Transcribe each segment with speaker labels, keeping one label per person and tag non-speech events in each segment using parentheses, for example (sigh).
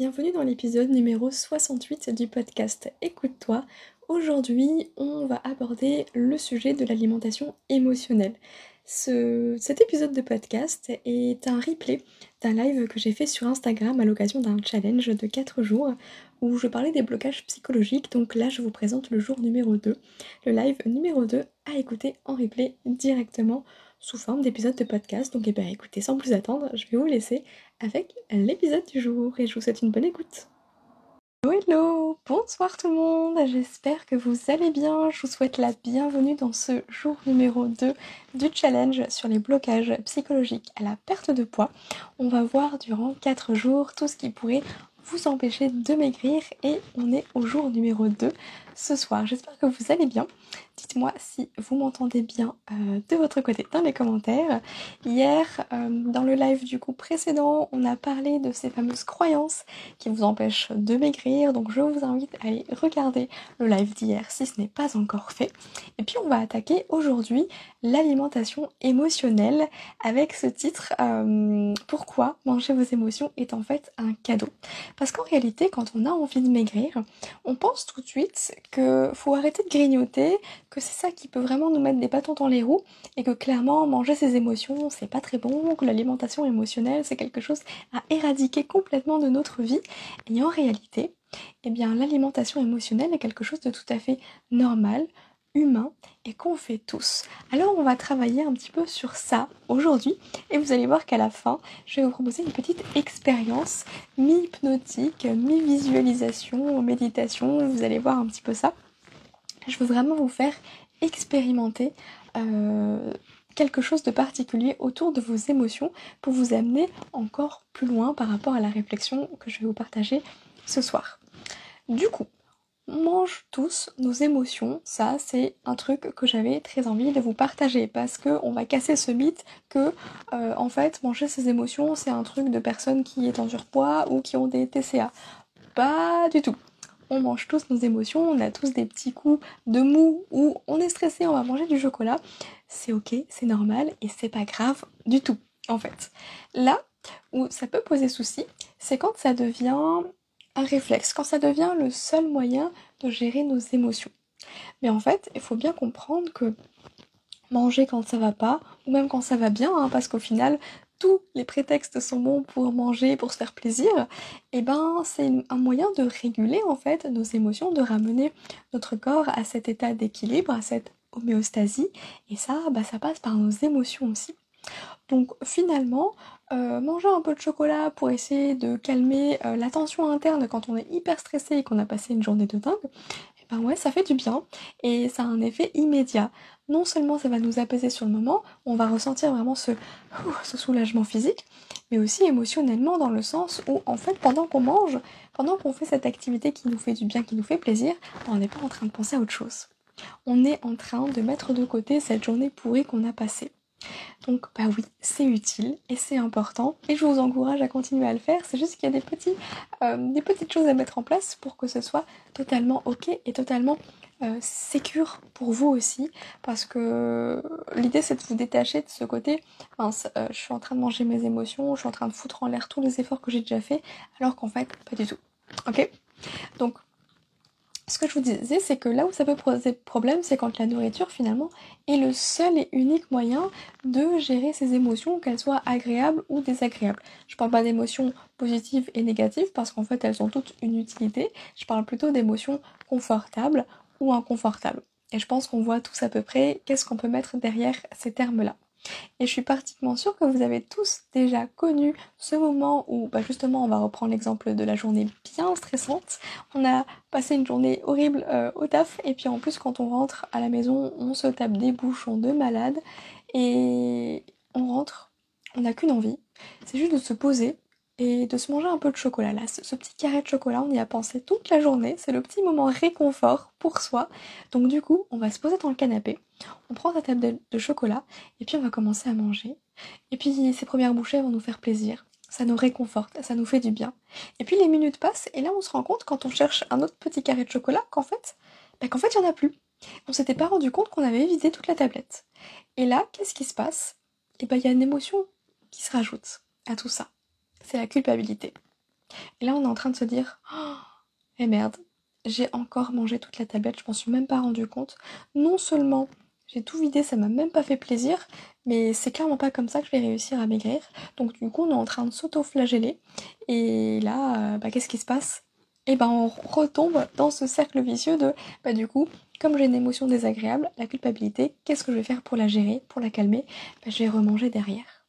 Speaker 1: Bienvenue dans l'épisode numéro 68 du podcast Écoute-toi. Aujourd'hui, on va aborder le sujet de l'alimentation émotionnelle. cet épisode de podcast est un replay d'un live que j'ai fait sur Instagram à l'occasion d'un challenge de 4 jours où je parlais des blocages psychologiques. Donc là, je vous présente le jour numéro 2, le live numéro 2 à écouter en replay directement sous forme d'épisode de podcast. Donc eh bien écoutez, sans plus attendre, je vais vous laisser avec l'épisode du jour et je vous souhaite une bonne écoute. Hello, bonsoir tout le monde, j'espère que vous allez bien, je vous souhaite la bienvenue dans ce jour numéro 2 du challenge sur les blocages psychologiques à la perte de poids. On va voir durant 4 jours tout ce qui pourrait vous empêcher de maigrir et on est au jour numéro 2 ce soir. J'espère que vous allez bien. Dites-moi si vous m'entendez bien euh, de votre côté dans les commentaires. Hier, euh, dans le live du coup précédent, on a parlé de ces fameuses croyances qui vous empêchent de maigrir. Donc je vous invite à aller regarder le live d'hier si ce n'est pas encore fait. Et puis on va attaquer aujourd'hui l'alimentation émotionnelle avec ce titre euh, Pourquoi manger vos émotions est en fait un cadeau. Parce qu'en réalité, quand on a envie de maigrir, on pense tout de suite que faut arrêter de grignoter, que c'est ça qui peut vraiment nous mettre des bâtons dans les roues et que clairement manger ses émotions c'est pas très bon, que l'alimentation émotionnelle c'est quelque chose à éradiquer complètement de notre vie. Et en réalité, eh bien l'alimentation émotionnelle est quelque chose de tout à fait normal, humain et qu'on fait tous. Alors on va travailler un petit peu sur ça aujourd'hui et vous allez voir qu'à la fin je vais vous proposer une petite expérience mi-hypnotique, mi-visualisation, méditation, vous allez voir un petit peu ça je veux vraiment vous faire expérimenter euh, quelque chose de particulier autour de vos émotions pour vous amener encore plus loin par rapport à la réflexion que je vais vous partager ce soir. Du coup, mange tous nos émotions, ça c'est un truc que j'avais très envie de vous partager parce que on va casser ce mythe que euh, en fait manger ses émotions c'est un truc de personnes qui est en surpoids ou qui ont des TCA. Pas du tout on mange tous nos émotions, on a tous des petits coups de mou ou on est stressé, on va manger du chocolat. C'est ok, c'est normal et c'est pas grave du tout en fait. Là où ça peut poser souci, c'est quand ça devient un réflexe, quand ça devient le seul moyen de gérer nos émotions. Mais en fait, il faut bien comprendre que manger quand ça va pas, ou même quand ça va bien, hein, parce qu'au final, tous les prétextes sont bons pour manger, pour se faire plaisir, et eh ben c'est un moyen de réguler en fait nos émotions, de ramener notre corps à cet état d'équilibre, à cette homéostasie, et ça, bah, ça passe par nos émotions aussi. Donc finalement, euh, manger un peu de chocolat pour essayer de calmer euh, la tension interne quand on est hyper stressé et qu'on a passé une journée de dingue, et eh ben ouais, ça fait du bien et ça a un effet immédiat non seulement ça va nous apaiser sur le moment, on va ressentir vraiment ce, ce soulagement physique, mais aussi émotionnellement dans le sens où en fait pendant qu'on mange, pendant qu'on fait cette activité qui nous fait du bien, qui nous fait plaisir, on n'est pas en train de penser à autre chose. On est en train de mettre de côté cette journée pourrie qu'on a passée. Donc bah oui, c'est utile et c'est important et je vous encourage à continuer à le faire. C'est juste qu'il y a des, petits, euh, petites choses à mettre en place pour que ce soit totalement ok et totalement euh, sécure pour vous aussi. Parce que l'idée c'est de vous détacher de ce côté mince euh, je suis en train de manger mes émotions je suis en train de foutre en l'air tous les efforts que j'ai déjà fait alors qu'en fait pas du tout. Ok? Donc ce que je vous disais, c'est que là où ça peut poser problème, c'est quand la nourriture finalement est le seul et unique moyen de gérer ses émotions, qu'elles soient agréables ou désagréables. Je parle pas d'émotions positives et négatives parce qu'en fait elles ont toutes une utilité. Je parle plutôt d'émotions confortables ou inconfortables. Et je pense qu'on voit tous à peu près qu'est-ce qu'on peut mettre derrière ces termes-là. Et je suis particulièrement sûre que vous avez tous déjà connu ce moment où bah justement on va reprendre l'exemple de la journée bien stressante. On a passé une journée horrible euh, au taf et puis en plus quand on rentre à la maison on se tape des bouchons de malade et on rentre, on n'a qu'une envie, c'est juste de se poser et de se manger un peu de chocolat. Là, ce, petit carré de chocolat, on y a pensé toute la journée. C'est le petit moment réconfort pour soi. Donc du coup, on va se poser dans le canapé, on prend sa table de, chocolat et puis on va commencer à manger. Et puis ces premières bouchées vont nous faire plaisir. Ça nous réconforte, ça nous fait du bien. Et puis les minutes passent et là on se rend compte quand on cherche un autre petit carré de chocolat qu'en fait, bah, qu'en fait il n'y en a plus. On s'était pas rendu compte qu'on avait vidé toute la tablette. Et là, qu'est-ce qui se passe? Eh ben il y a une émotion qui se rajoute à tout ça c'est la culpabilité. Et là, on est en train de se dire Oh, eh merde, j'ai encore mangé toute la tablette, je m'en suis même pas rendu compte. Non seulement j'ai tout vidé, ça m'a même pas fait plaisir, mais c'est clairement pas comme ça que je vais réussir à maigrir. Donc, du coup, on est en train de s'auto-flageller. Et là, euh, bah, qu'est-ce qui se passe? Et eh ben, on retombe dans ce cercle vicieux de bah, du coup, comme j'ai une émotion désagréable, la culpabilité, qu'est-ce que je vais faire pour la gérer, pour la calmer? Bah, Je vais remanger derrière.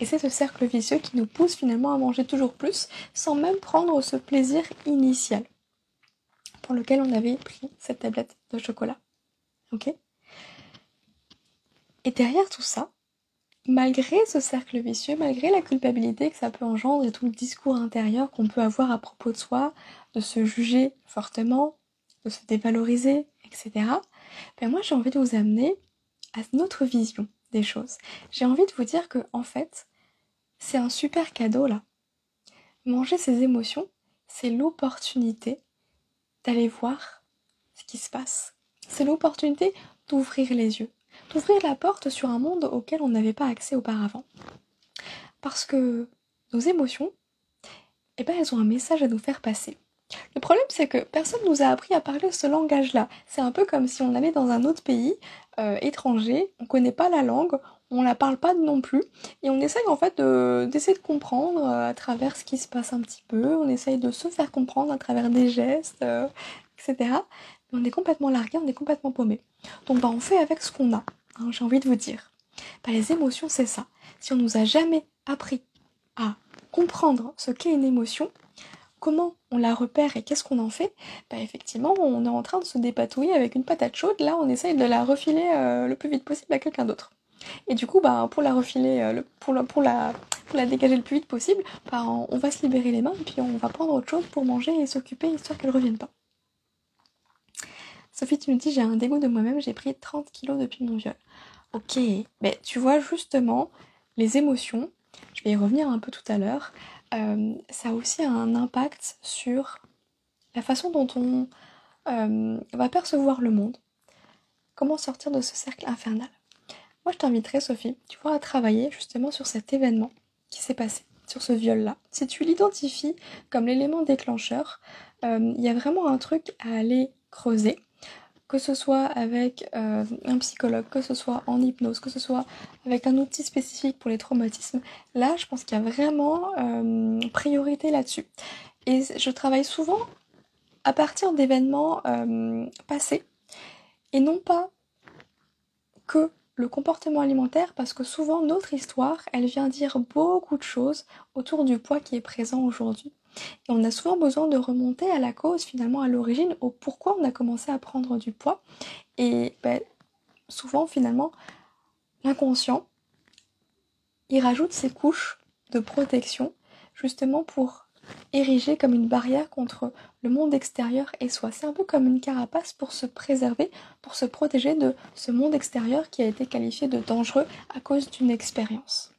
Speaker 1: Et c'est ce cercle vicieux qui nous pousse finalement à manger toujours plus sans même prendre ce plaisir initial pour lequel on avait pris cette tablette de chocolat. Ok? Et derrière tout ça, malgré ce cercle vicieux, malgré la culpabilité que ça peut engendrer et tout le discours intérieur qu'on peut avoir à propos de soi, de se juger fortement, de se dévaloriser, etc., ben moi j'ai envie de vous amener à notre vision des choses. J'ai envie de vous dire que en fait, c'est un super cadeau là. Manger ses émotions, c'est l'opportunité d'aller voir ce qui se passe. C'est l'opportunité d'ouvrir les yeux, d'ouvrir la porte sur un monde auquel on n'avait pas accès auparavant. Parce que nos émotions, eh ben, elles ont un message à nous faire passer. Le problème, c'est que personne nous a appris à parler ce langage-là. C'est un peu comme si on allait dans un autre pays euh, étranger, on connaît pas la langue, on la parle pas non plus, et on essaye en fait d'essayer de, comprendre euh, à travers ce qui se passe un petit peu, on essaye de se faire comprendre à travers des gestes, euh, etc. On est complètement largué, on est complètement paumé. Donc bah, on fait avec ce qu'on a, hein, j'ai envie de vous dire. Bah, les émotions, c'est ça. Si on nous a jamais appris à comprendre ce qu'est une émotion, comment on la repère et qu'est-ce qu'on en fait Bah effectivement, on est en train de se dépatouiller avec une patate chaude. Là, on essaye de la refiler euh, le plus vite possible à quelqu'un d'autre. Et du coup, bah, pour la refiler, euh, pour, la, dégager le plus vite possible, bah, on va se libérer les mains et puis on va prendre autre chose pour manger et s'occuper histoire qu'elle revienne pas. Sophie, tu me dis, j'ai un dégoût de moi-même, j'ai pris 30 kilos depuis mon viol. Ok, mais tu vois justement, les émotions, je vais y revenir un peu tout à l'heure, euh, ça a un impact sur la façon dont on euh, va percevoir le monde. Comment sortir de ce cercle infernal Moi, je t'inviterai, Sophie, tu vois, à travailler justement sur cet événement qui s'est passé, sur ce viol-là. Si tu l'identifies comme l'élément déclencheur, euh, il y a vraiment un truc à aller creuser que ce soit avec euh, un psychologue, que ce soit en hypnose, que ce soit avec un outil spécifique pour les traumatismes, là je pense qu'il y a vraiment euh, priorité là-dessus. Et je travaille souvent à partir d'événements euh, passés et non pas que le comportement alimentaire parce que souvent notre histoire elle vient dire beaucoup de choses autour du poids qui est présent aujourd'hui. Et on a souvent besoin de remonter à la cause, finalement, à l'origine, au pourquoi on a commencé à prendre du poids. Et ben, souvent, finalement, l'inconscient, il rajoute ses couches de protection, justement pour ériger comme une barrière contre le monde extérieur et soi. C'est un peu comme une carapace pour se préserver, pour se protéger de ce monde extérieur qui a été qualifié de dangereux à cause d'une expérience.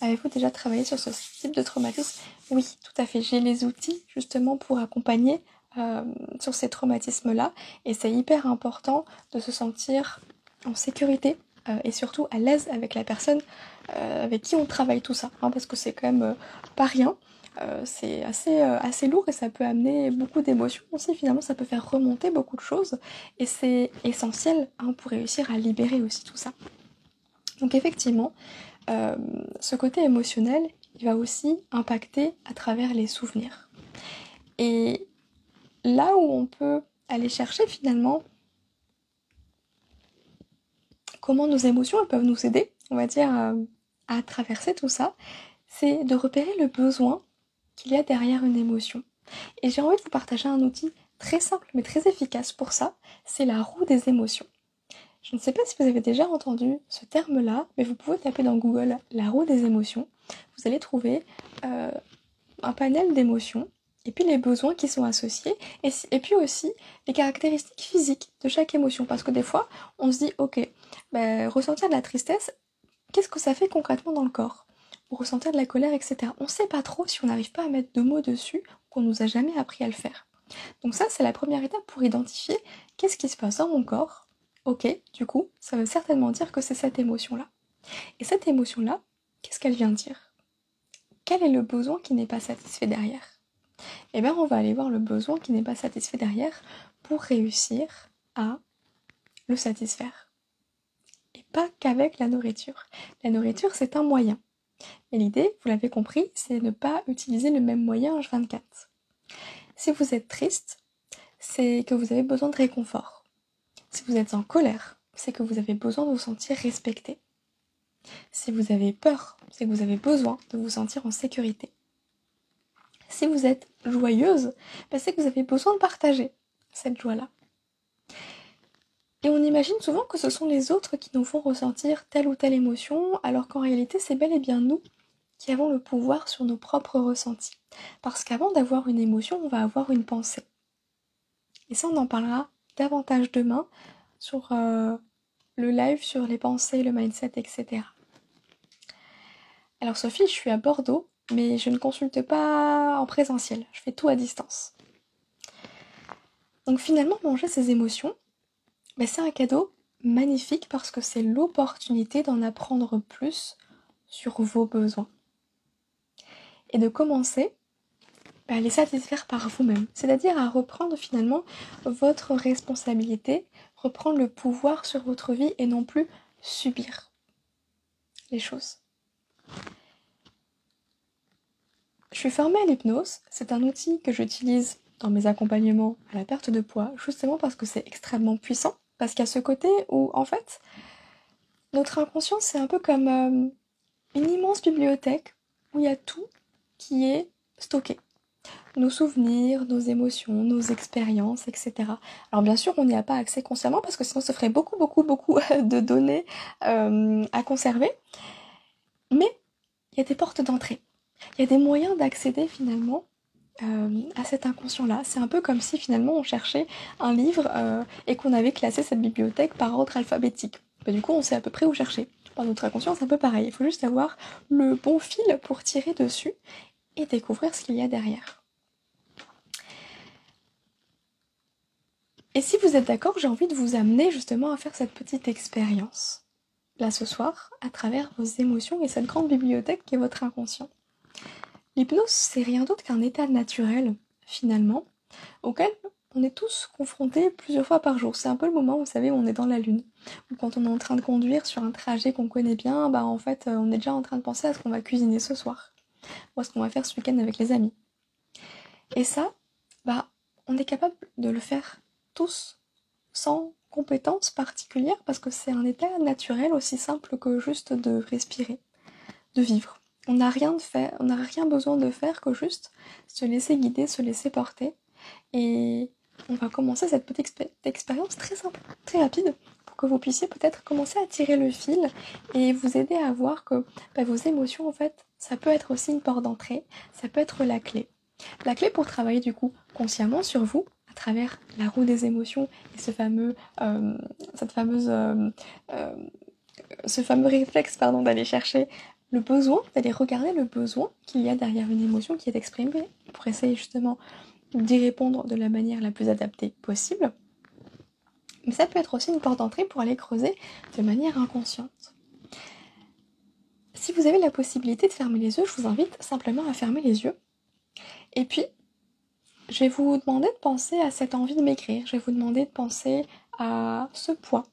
Speaker 1: Avez-vous déjà travaillé sur ce type de traumatisme Oui, tout à fait. J'ai les outils justement pour accompagner euh, sur ces traumatismes-là. Et c'est hyper important de se sentir en sécurité euh, et surtout à l'aise avec la personne euh, avec qui on travaille tout ça. Hein, parce que c'est quand même pas rien. c'est assez, lourd et ça peut amener beaucoup d'émotions aussi. Finalement, ça peut faire remonter beaucoup de choses. Et c'est essentiel hein, pour réussir à libérer aussi tout ça. Donc effectivement, ce côté émotionnel, il va aussi impacter à travers les souvenirs. Et là où on peut aller chercher finalement comment nos émotions peuvent nous aider, on va dire, euh, à traverser tout ça, c'est de repérer le besoin qu'il y a derrière une émotion. Et j'ai envie de vous partager un outil très simple mais très efficace pour ça, c'est la roue des émotions. Je ne sais pas si vous avez déjà entendu ce terme-là, mais vous pouvez taper dans Google la roue des émotions. Vous allez trouver euh, un panel d'émotions et puis les besoins qui sont associés et, puis aussi les caractéristiques physiques de chaque émotion. Parce que des fois, on se dit, ok, ben, ressentir de la tristesse, qu'est-ce que ça fait concrètement dans le corps? Ressentir de la colère, etc. On ne sait pas trop si on n'arrive pas à mettre de mots dessus, qu'on nous a jamais appris à le faire. Donc ça, c'est la première étape pour identifier qu'est-ce qui se passe dans mon corps Ok, du coup, ça veut certainement dire que c'est cette émotion-là. Et cette émotion-là, qu'est-ce qu'elle vient dire? Quel est le besoin qui n'est pas satisfait derrière? Eh bien, on va aller voir le besoin qui n'est pas satisfait derrière pour réussir à le satisfaire. Et pas qu'avec la nourriture. La nourriture, c'est un moyen. Et l'idée, vous l'avez compris, c'est ne pas utiliser le même moyen H24. Si vous êtes triste, c'est que vous avez besoin de réconfort. Si vous êtes en colère, c'est que vous avez besoin de vous sentir respecté. Si vous avez peur, c'est que vous avez besoin de vous sentir en sécurité. Si vous êtes joyeuse, ben, c'est que vous avez besoin de partager cette joie-là. Et on imagine souvent que ce sont les autres qui nous font ressentir telle ou telle émotion, alors qu'en réalité c'est bel et bien nous qui avons le pouvoir sur nos propres ressentis. Parce qu'avant d'avoir une émotion, on va avoir une pensée. Et ça, on en parlera davantage demain sur euh, le live sur les pensées, le mindset, etc. Alors Sophie, je suis à Bordeaux, mais je ne consulte pas en présentiel, je fais tout à distance. Donc finalement, manger ces émotions, ben, c'est un cadeau magnifique parce que c'est l'opportunité d'en apprendre plus sur vos besoins. Et de commencer à les satisfaire par vous-même. C'est-à-dire à reprendre finalement votre responsabilité, reprendre le pouvoir sur votre vie et non plus subir les choses. Je suis formée à l'hypnose, c'est un outil que j'utilise dans mes accompagnements à la perte de poids, justement parce que c'est extrêmement puissant, parce qu'il y a ce côté où en fait, notre inconscient c'est un peu comme euh, une immense bibliothèque où il y a tout qui est stocké nos souvenirs, nos émotions, nos expériences, etc. Alors bien sûr, on n'y a pas accès consciemment parce que sinon ça ferait beaucoup, beaucoup, beaucoup (laughs) de données euh, à conserver. Mais il y a des portes d'entrée. Il y a des moyens d'accéder finalement euh, à cet inconscient-là. C'est un peu comme si finalement on cherchait un livre euh, et qu'on avait classé cette bibliothèque par ordre alphabétique. Bah, du coup, on sait à peu près où chercher. Par notre inconscient, c'est un peu pareil. Il faut juste avoir le bon fil pour tirer dessus et découvrir ce qu'il y a derrière. Et si vous êtes d'accord, j'ai envie de vous amener justement à faire cette petite expérience, là ce soir, à travers vos émotions et cette grande bibliothèque qui est votre inconscient. L'hypnose, c'est rien d'autre qu'un état naturel, finalement, auquel on est tous confrontés plusieurs fois par jour. C'est un peu le moment, vous savez, où on est dans la lune. Ou quand on est en train de conduire sur un trajet qu'on connaît bien, bah en fait, on est déjà en train de penser à ce qu'on va cuisiner ce soir. Ou à ce qu'on va faire ce week-end avec les amis. Et ça, bah, on est capable de le faire tous sans compétences particulières parce que c'est un état naturel aussi simple que juste de respirer, de vivre. On n'a rien de fait, on n'a rien besoin de faire que juste se laisser guider, se laisser porter. Et on va commencer cette petite expérience très simple, très rapide, que vous puissiez peut-être commencer à tirer le fil et vous aider à voir que bah, vos émotions, en fait, ça peut être aussi une porte d'entrée, ça peut être la clé. La clé pour travailler du coup consciemment sur vous, travers la roue des émotions et ce fameux, euh, cette fameuse, euh, euh, ce fameux réflexe pardon, d'aller chercher le besoin, d'aller regarder le besoin qu'il y a derrière une émotion qui est exprimée pour essayer justement d'y répondre de la manière la plus adaptée possible. Mais ça peut être aussi une porte d'entrée pour aller creuser de manière inconsciente. Si vous avez la possibilité de fermer les yeux, je vous invite simplement à fermer les yeux. Et puis, je vais vous demander de penser à cette envie de m'écrire. Je vais vous demander de penser à ce poids.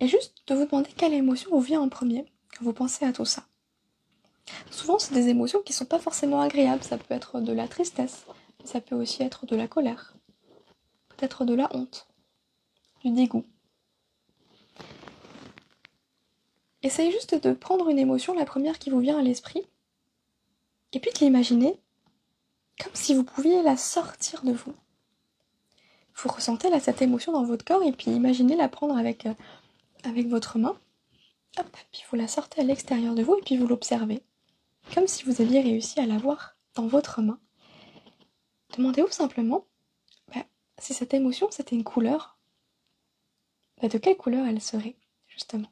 Speaker 1: Et juste de vous demander quelle émotion vous vient en premier quand vous pensez à tout ça. Souvent, c'est des émotions qui ne sont pas forcément agréables. Ça peut être de la tristesse, ça peut aussi être de la colère, peut-être de la honte, du dégoût. Essayez juste de prendre une émotion, la première qui vous vient à l'esprit, et puis de l'imaginer comme si vous pouviez la sortir de vous. vous ressentez là cette émotion dans votre corps et puis imaginez la prendre avec, euh, avec votre main. Hop, puis vous la sortez à l'extérieur de vous et puis vous l'observez. Comme si vous aviez réussi à la voir dans votre main. Demandez-vous simplement si cette émotion c'était une couleur, bah, de quelle couleur elle serait, justement?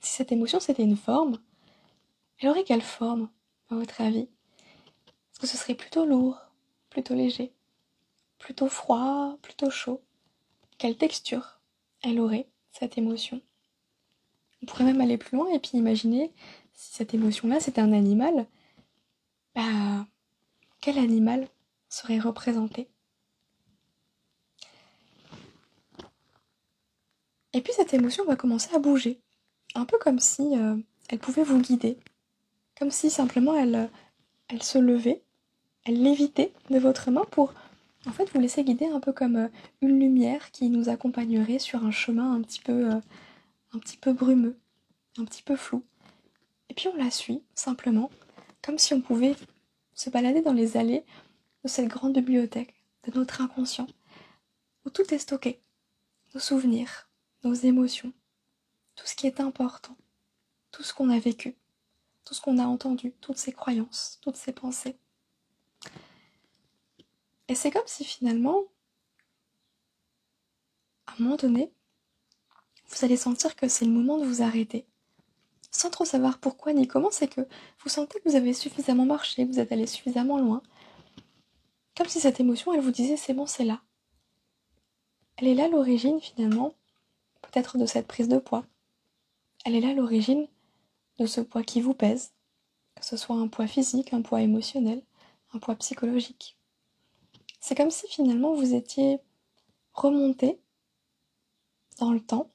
Speaker 1: Si cette émotion c'était une forme, elle aurait quelle forme, à votre avis? Est-ce que ce serait plutôt lourd, plutôt léger, plutôt froid, plutôt chaud? Quelle texture elle aurait, cette émotion? On pourrait même aller plus loin et puis imaginer si cette émotion-là c'était un animal, bah, quel animal serait représenté? Et puis cette émotion va commencer à bouger, un peu comme si euh, elle pouvait vous guider, comme si simplement elle, euh, elle se levait, elle lévitait de votre main pour en fait vous laisser guider un peu comme euh, une lumière qui nous accompagnerait sur un chemin un petit peu, un petit peu brumeux, un petit peu flou. Et puis on la suit simplement, comme si on pouvait se balader dans les allées de cette grande bibliothèque de notre inconscient, où tout est stocké, nos souvenirs, nos émotions, tout ce qui est important, tout ce qu'on a vécu, tout ce qu'on a entendu, toutes ces croyances, toutes ces pensées. Et c'est comme si finalement, à un moment donné, vous allez sentir que c'est le moment de vous arrêter. Sans trop savoir pourquoi ni comment, c'est que vous sentez que vous avez suffisamment marché, que vous êtes allé suffisamment loin. Comme si cette émotion, elle vous disait c'est bon, c'est là. Elle est là l'origine finalement, peut-être de cette prise de poids. Elle est là l'origine de ce poids qui vous pèse, que ce soit un poids physique, un poids émotionnel, un poids psychologique. C'est comme si finalement vous étiez remonté dans le temps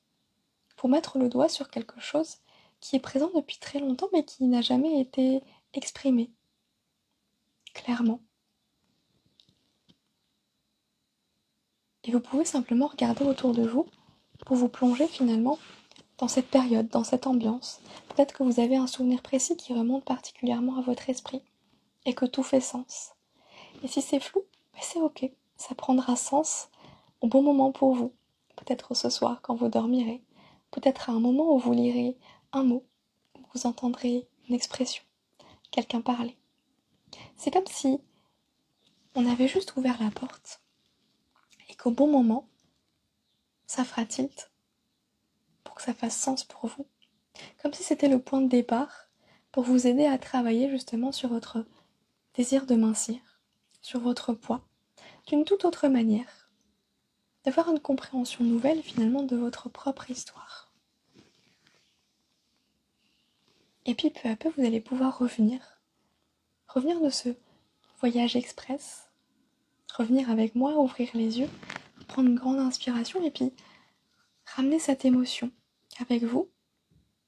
Speaker 1: pour mettre le doigt sur quelque chose qui est présent depuis très longtemps mais qui n'a jamais été exprimé clairement. Et vous pouvez simplement regarder autour de vous pour vous plonger finalement dans cette période, dans cette ambiance. Peut-être que vous avez un souvenir précis qui remonte particulièrement à votre esprit et que tout fait sens. Et si c'est flou, ben c'est ok, ça prendra sens au bon moment pour vous. Peut-être ce soir quand vous dormirez, peut-être à un moment où vous lirez un mot, où vous entendrez une expression, quelqu'un parler. C'est comme si on avait juste ouvert la porte et qu'au bon moment, ça fera tilt que ça fasse sens pour vous. Comme si c'était le point de départ pour vous aider à travailler justement sur votre désir de mincir, sur votre poids, d'une toute autre manière. D'avoir une compréhension nouvelle finalement de votre propre histoire. Et puis peu à peu, vous allez pouvoir revenir. Revenir de ce voyage express. Revenir avec moi, ouvrir les yeux, prendre une grande inspiration et puis ramener cette émotion avec vous.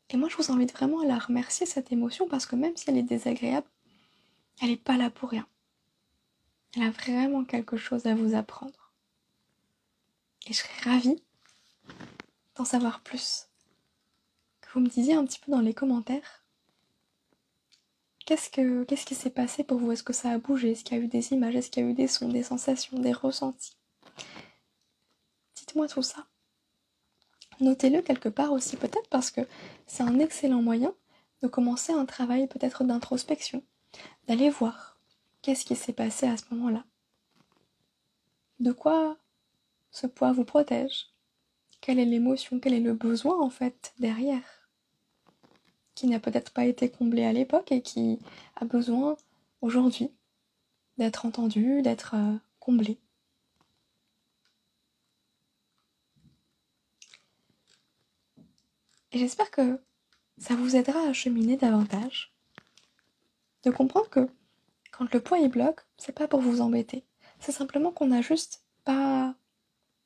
Speaker 1: Et moi, je vous invite vraiment à la remercier, cette émotion, parce que même si elle est désagréable, elle n'est pas là pour rien. Elle a vraiment quelque chose à vous apprendre. Et je serais ravie d'en savoir plus. Que vous me disiez un petit peu dans les commentaires qu'est-ce, que, qu'est-ce qui s'est passé pour vous? Est-ce que ça a bougé? Est-ce qu'il y a eu des images? Est-ce qu'il y a eu des sons, des sensations, des ressentis? Tout ça. Notez-le quelque part aussi peut-être parce que c'est un excellent moyen de commencer un travail peut-être d'introspection, d'aller voir qu'est-ce qui s'est passé à ce moment-là. De quoi ce poids vous protège? Quelle est l'émotion? Quel est le besoin en fait derrière? Qui n'a peut-être pas été comblé à l'époque et qui a besoin aujourd'hui d'être entendu, d'être euh, comblé. Et j'espère que ça vous aidera à cheminer davantage. De comprendre que quand le poids est bloque, c'est pas pour vous embêter. C'est simplement qu'on n'a juste pas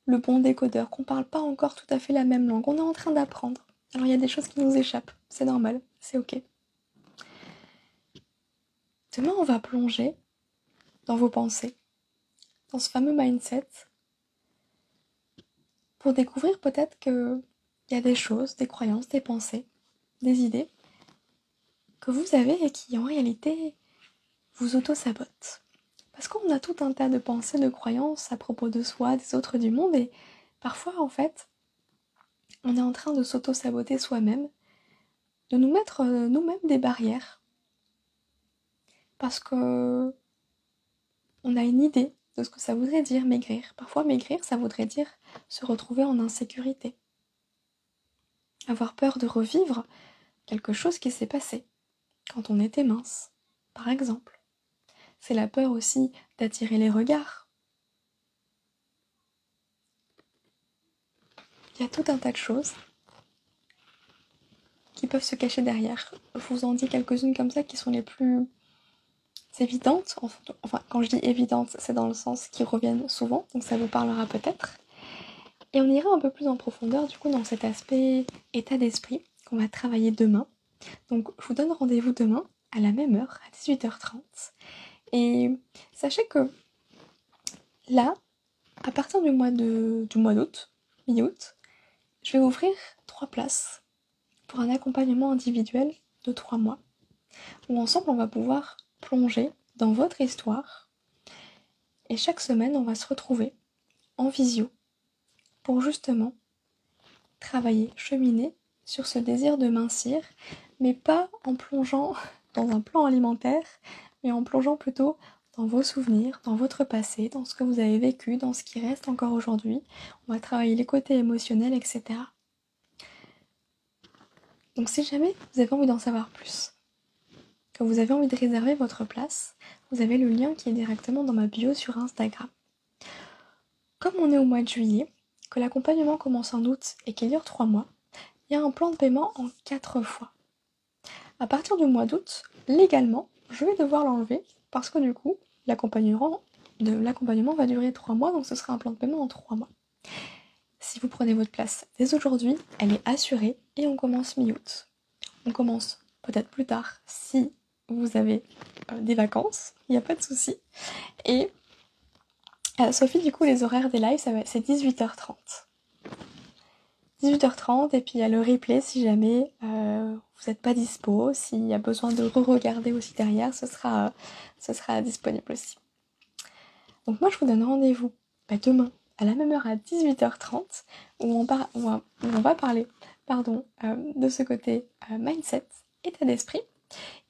Speaker 1: le bon décodeur, qu'on parle pas encore tout à fait la même langue. On est en train d'apprendre. Alors il y a des choses qui nous échappent. C'est normal, c'est ok. Demain, on va plonger dans vos pensées, dans ce fameux mindset, pour découvrir peut-être que il y a des choses, des croyances, des pensées, des idées que vous avez et qui en réalité vous auto-sabotent. Parce qu'on a tout un tas de pensées, de croyances à propos de soi, des autres, du monde, et parfois, en fait, on est en train de s'auto-saboter soi-même, de nous mettre euh, nous-mêmes des barrières. Parce que on a une idée de ce que ça voudrait dire maigrir. Parfois, maigrir, ça voudrait dire se retrouver en insécurité. Avoir peur de revivre quelque chose qui s'est passé quand on était mince, par exemple. C'est la peur aussi d'attirer les regards. Il y a tout un tas de choses qui peuvent se cacher derrière. Je vous en dis quelques-unes comme ça qui sont les plus évidentes. Enfin, quand je dis évidentes, c'est dans le sens qui reviennent souvent, donc ça vous parlera peut-être. Et on ira un peu plus en profondeur du coup dans cet aspect état d'esprit qu'on va travailler demain. Donc je vous donne rendez-vous demain à la même heure, à 18h30. Et sachez que là, à partir du mois du mois d'août, mi-août, je vais ouvrir trois places pour un accompagnement individuel de trois mois. Où ensemble on va pouvoir plonger dans votre histoire. Et chaque semaine on va se retrouver en visio pour justement travailler, cheminer sur ce désir de mincir, mais pas en plongeant (laughs) dans un plan alimentaire, mais en plongeant plutôt dans vos souvenirs, dans votre passé, dans ce que vous avez vécu, dans ce qui reste encore aujourd'hui. On va travailler les côtés émotionnels, etc. Donc si jamais vous avez envie d'en savoir plus, que vous avez envie de réserver votre place, vous avez le lien qui est directement dans ma bio sur Instagram. Comme on est au mois de juillet, que l'accompagnement commence en août et qu'il dure 3 mois, il y a un plan de paiement en 4 fois. À partir du mois d'août, légalement, je vais devoir l'enlever parce que du coup, l'accompagnement va durer 3 mois, donc ce sera un plan de paiement en 3 mois. Si vous prenez votre place dès aujourd'hui, elle est assurée et on commence mi-août. On commence peut-être plus tard si vous avez euh, des vacances, il n'y a pas de souci. Et euh, Sophie, du coup, les horaires des lives, c'est 18h30. 18h30 et puis il y a le replay si jamais euh, vous n'êtes pas dispo, s'il y a besoin de re-regarder aussi derrière, ce sera, disponible aussi. Donc moi je vous donne rendez-vous bah, demain à la même heure à 18h30 où on, on, va parler pardon, euh, de ce côté mindset, état d'esprit.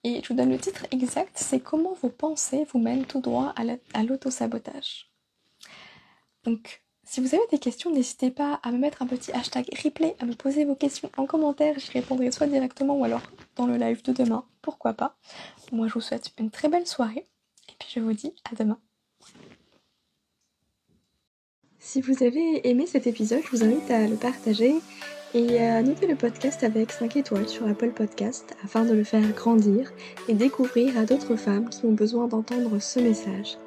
Speaker 1: Et je vous donne le titre exact, c'est comment vos pensées vous mènent tout droit à l'auto-sabotage. Donc, si vous avez des questions, n'hésitez pas à me mettre un petit hashtag replay, à me poser vos questions en commentaire. J'y répondrai soit directement ou alors dans le live de demain. Pourquoi pas? Moi, je vous souhaite une très belle soirée. Et puis, je vous dis à demain. Si vous avez aimé cet épisode, je vous invite à le partager et à noter le podcast avec 5 étoiles sur Apple Podcast afin de le faire grandir et découvrir à d'autres femmes qui ont besoin d'entendre ce message.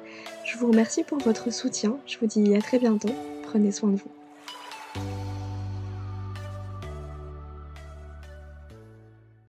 Speaker 1: Je vous remercie pour votre soutien. Je vous dis à très bientôt. Prenez soin de vous.